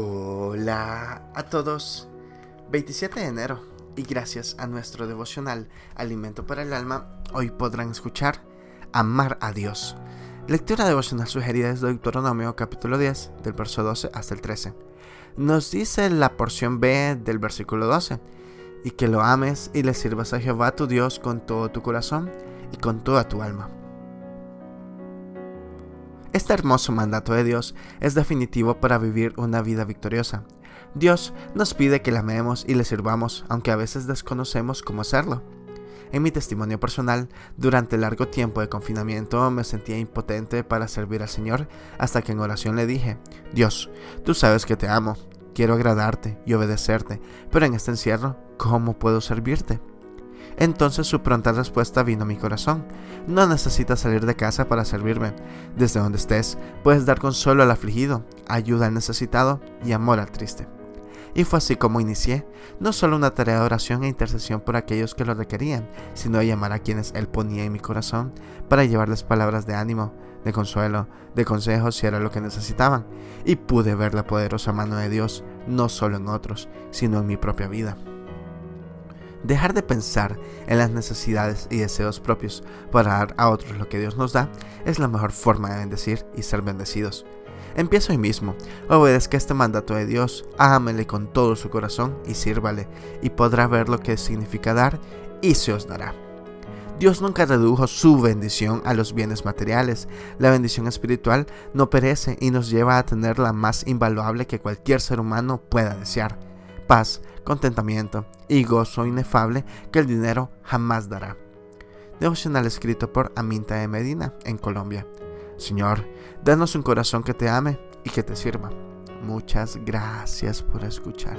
Hola a todos. 27 de enero y gracias a nuestro devocional Alimento para el Alma, hoy podrán escuchar Amar a Dios. Lectura devocional sugerida es Deuteronomio capítulo 10 del verso 12 hasta el 13. Nos dice la porción B del versículo 12 y que lo ames y le sirvas a Jehová tu Dios con todo tu corazón y con toda tu alma. Este hermoso mandato de Dios es definitivo para vivir una vida victoriosa. Dios nos pide que le amemos y le sirvamos, aunque a veces desconocemos cómo hacerlo. En mi testimonio personal, durante largo tiempo de confinamiento me sentía impotente para servir al Señor hasta que en oración le dije, Dios, tú sabes que te amo, quiero agradarte y obedecerte, pero en este encierro, ¿cómo puedo servirte? Entonces su pronta respuesta vino a mi corazón. No necesitas salir de casa para servirme. Desde donde estés, puedes dar consuelo al afligido, ayuda al necesitado y amor al triste. Y fue así como inicié, no solo una tarea de oración e intercesión por aquellos que lo requerían, sino de llamar a quienes Él ponía en mi corazón para llevarles palabras de ánimo, de consuelo, de consejos si era lo que necesitaban. Y pude ver la poderosa mano de Dios, no solo en otros, sino en mi propia vida. Dejar de pensar en las necesidades y deseos propios para dar a otros lo que Dios nos da es la mejor forma de bendecir y ser bendecidos. Empiezo hoy mismo, obedezca este mandato de Dios, ámele con todo su corazón y sírvale, y podrá ver lo que significa dar y se os dará. Dios nunca redujo su bendición a los bienes materiales. La bendición espiritual no perece y nos lleva a tener la más invaluable que cualquier ser humano pueda desear paz, contentamiento y gozo inefable que el dinero jamás dará. Devocional escrito por Aminta de Medina en Colombia. Señor, danos un corazón que te ame y que te sirva. Muchas gracias por escuchar.